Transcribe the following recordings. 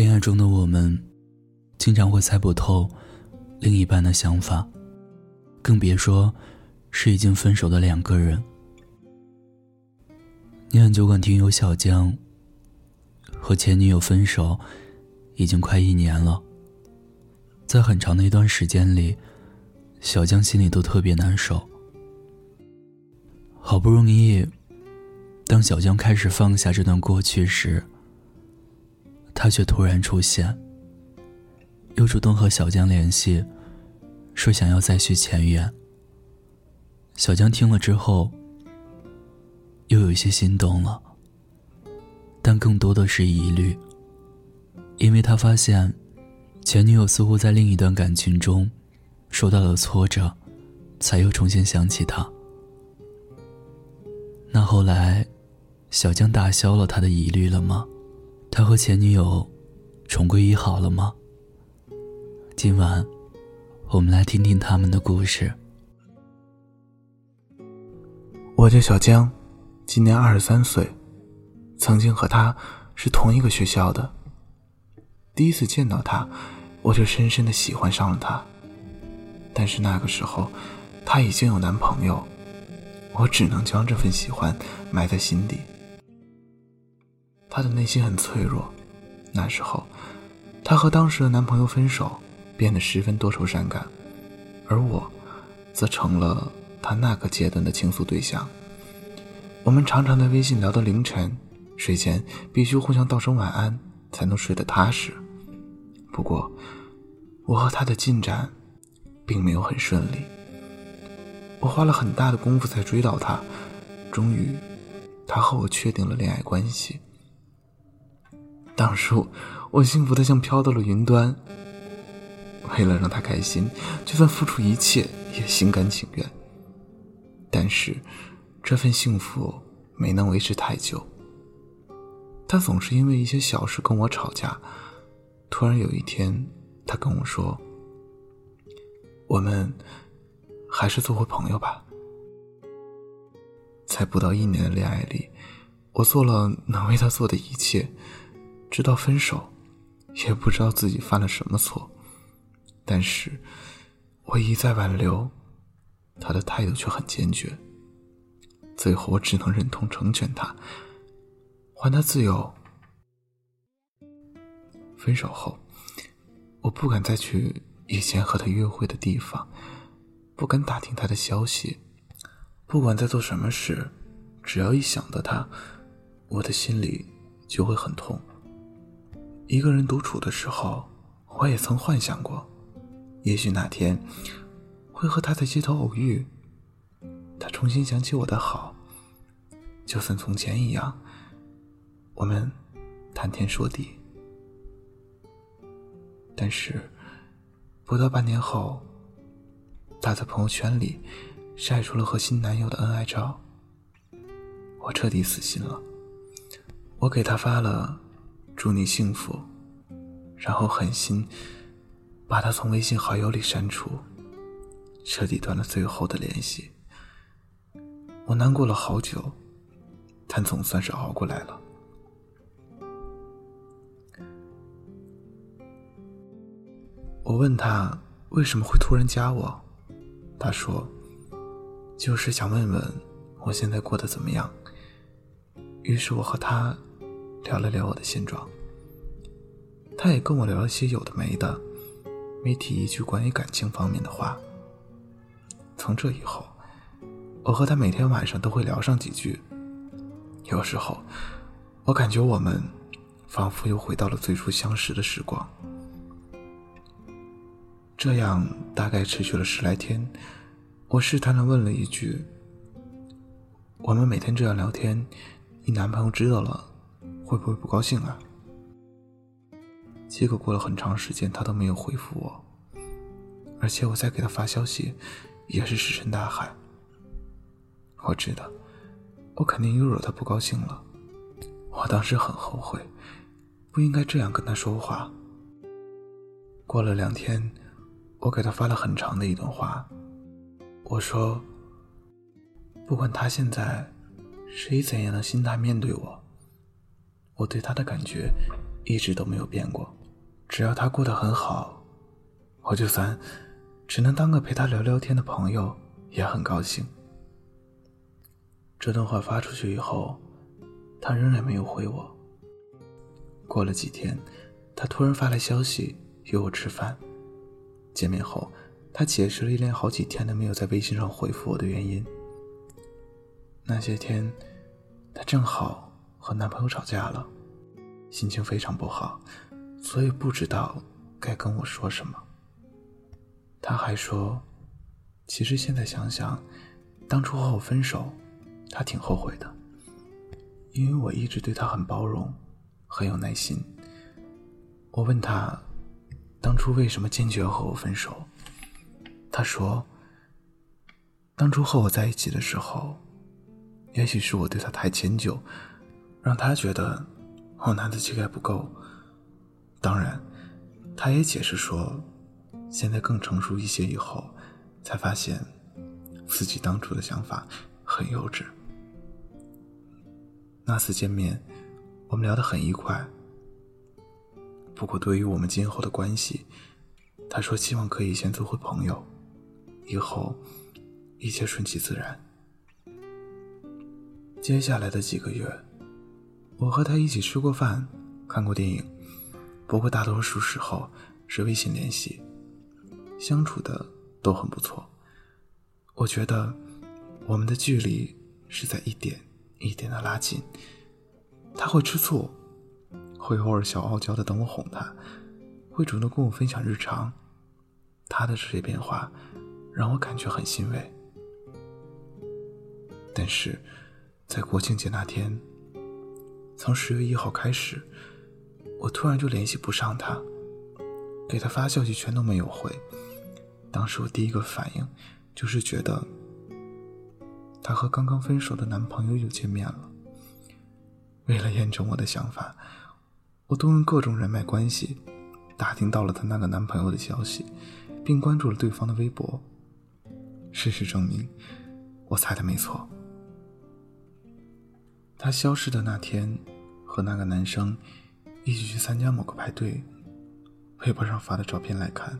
恋爱中的我们，经常会猜不透另一半的想法，更别说是已经分手的两个人。你很酒馆听友小江和前女友分手，已经快一年了。在很长的一段时间里，小江心里都特别难受。好不容易，当小江开始放下这段过去时，他却突然出现，又主动和小江联系，说想要再续前缘。小江听了之后，又有些心动了，但更多的是疑虑，因为他发现，前女友似乎在另一段感情中受到了挫折，才又重新想起他。那后来，小江打消了他的疑虑了吗？他和前女友重归于好了吗？今晚，我们来听听他们的故事。我叫小江，今年二十三岁，曾经和他是同一个学校的。第一次见到他，我就深深的喜欢上了他。但是那个时候，他已经有男朋友，我只能将这份喜欢埋在心底。她的内心很脆弱，那时候，她和当时的男朋友分手，变得十分多愁善感，而我，则成了她那个阶段的倾诉对象。我们常常在微信聊到凌晨，睡前必须互相道声晚安，才能睡得踏实。不过，我和她的进展，并没有很顺利。我花了很大的功夫才追到她，终于，她和我确定了恋爱关系。当初我幸福的像飘到了云端。为了让他开心，就算付出一切也心甘情愿。但是，这份幸福没能维持太久。他总是因为一些小事跟我吵架。突然有一天，他跟我说：“我们还是做回朋友吧。”在不到一年的恋爱里，我做了能为他做的一切。直到分手，也不知道自己犯了什么错，但是我一再挽留，他的态度却很坚决。最后，我只能忍痛成全他，还他自由。分手后，我不敢再去以前和他约会的地方，不敢打听他的消息，不管在做什么事，只要一想到他，我的心里就会很痛。一个人独处的时候，我也曾幻想过，也许哪天会和他在街头偶遇，他重新想起我的好，就算从前一样，我们谈天说地。但是不到半年后，他在朋友圈里晒出了和新男友的恩爱照，我彻底死心了。我给他发了。祝你幸福，然后狠心把他从微信好友里删除，彻底断了最后的联系。我难过了好久，但总算是熬过来了。我问他为什么会突然加我，他说就是想问问我现在过得怎么样。于是我和他。聊了聊我的现状，他也跟我聊了些有的没的，没提一句关于感情方面的话。从这以后，我和他每天晚上都会聊上几句。有时候，我感觉我们仿佛又回到了最初相识的时光。这样大概持续了十来天，我试探的问了一句：“我们每天这样聊天，你男朋友知道了？”会不会不高兴啊？结果过了很长时间，他都没有回复我，而且我再给他发消息，也是石沉大海。我知道，我肯定又惹他不高兴了。我当时很后悔，不应该这样跟他说话。过了两天，我给他发了很长的一段话，我说：“不管他现在是以怎样的心态面对我。”我对他的感觉一直都没有变过。只要他过得很好，我就算只能当个陪他聊聊天的朋友，也很高兴。这段话发出去以后，他仍然没有回我。过了几天，他突然发来消息约我吃饭。见面后，他解释了一连好几天都没有在微信上回复我的原因。那些天，她正好和男朋友吵架了，心情非常不好，所以不知道该跟我说什么。他还说，其实现在想想，当初和我分手，他挺后悔的，因为我一直对他很包容，很有耐心。我问他，当初为什么坚决和我分手？他说，当初和我在一起的时候。也许是我对他太迁就，让他觉得我男的气概不够。当然，他也解释说，现在更成熟一些以后，才发现自己当初的想法很幼稚。那次见面，我们聊得很愉快。不过，对于我们今后的关系，他说希望可以先做回朋友，以后一切顺其自然。接下来的几个月，我和他一起吃过饭，看过电影，不过大多数时候是微信联系，相处的都很不错。我觉得我们的距离是在一点一点的拉近。他会吃醋，会偶尔小傲娇的等我哄他，会主动跟我分享日常。他的这些变化让我感觉很欣慰，但是。在国庆节那天，从十月一号开始，我突然就联系不上他，给他发消息全都没有回。当时我第一个反应就是觉得他和刚刚分手的男朋友又见面了。为了验证我的想法，我动用各种人脉关系，打听到了她那个男朋友的消息，并关注了对方的微博。事实证明，我猜的没错。他消失的那天，和那个男生一起去参加某个派对。微博上发的照片来看，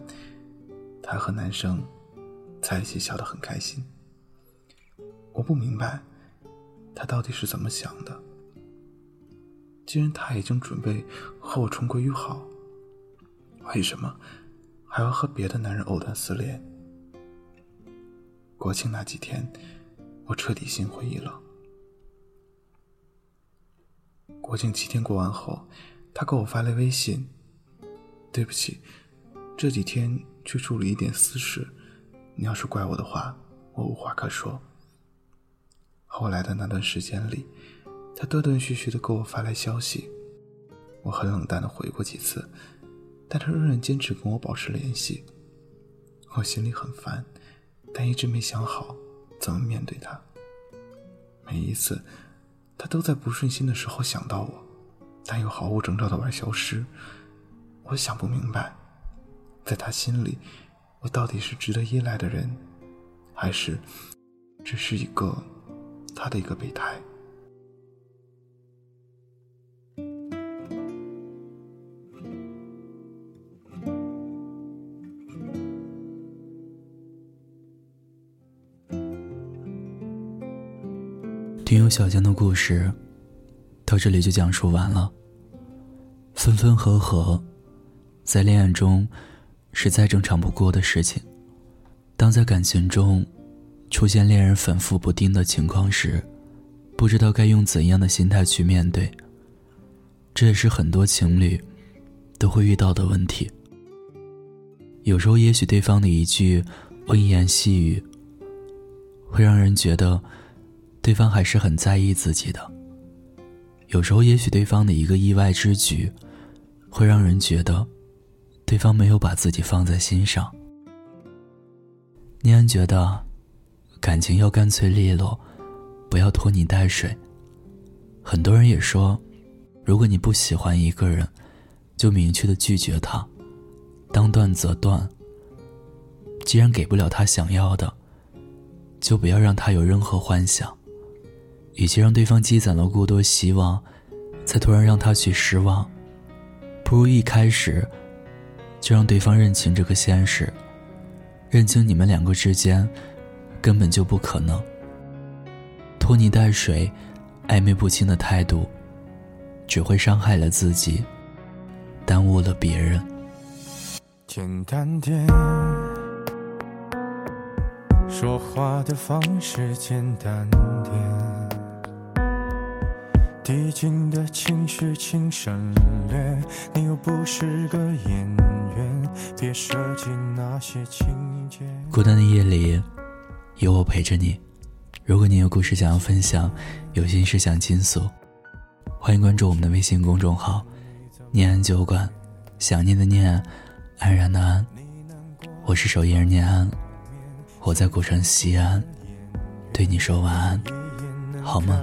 他和男生在一起笑得很开心。我不明白，他到底是怎么想的。既然他已经准备和我重归于好，为什么还要和别的男人藕断丝连？国庆那几天，我彻底心灰意冷。国庆七天过完后，他给我发来微信：“对不起，这几天去处理一点私事，你要是怪我的话，我无话可说。”后来的那段时间里，他断断续续的给我发来消息，我很冷淡的回过几次，但他仍然坚持跟我保持联系。我心里很烦，但一直没想好怎么面对他。每一次。他都在不顺心的时候想到我，但又毫无征兆的玩消失。我想不明白，在他心里，我到底是值得依赖的人，还是只是一个他的一个备胎？听友小江的故事，到这里就讲述完了。分分合合，在恋爱中是再正常不过的事情。当在感情中出现恋人反复不定的情况时，不知道该用怎样的心态去面对。这也是很多情侣都会遇到的问题。有时候，也许对方的一句温言细语，会让人觉得。对方还是很在意自己的。有时候，也许对方的一个意外之举，会让人觉得，对方没有把自己放在心上。念安觉得，感情要干脆利落，不要拖泥带水。很多人也说，如果你不喜欢一个人，就明确的拒绝他，当断则断。既然给不了他想要的，就不要让他有任何幻想。与其让对方积攒了过多希望，才突然让他去失望，不如一开始就让对方认清这个现实，认清你们两个之间根本就不可能。拖泥带水、暧昧不清的态度，只会伤害了自己，耽误了别人。简单点，说话的方式简单点，递进的情绪请省略。你又不是个演员，别设计那些情节。孤单的夜里，有我陪着你。如果你有故事想要分享，有心事想倾诉，欢迎关注我们的微信公众号“念安酒馆”。想念的念，安然的安，我是守夜人念安，我在古城西安，对你说晚安，好吗？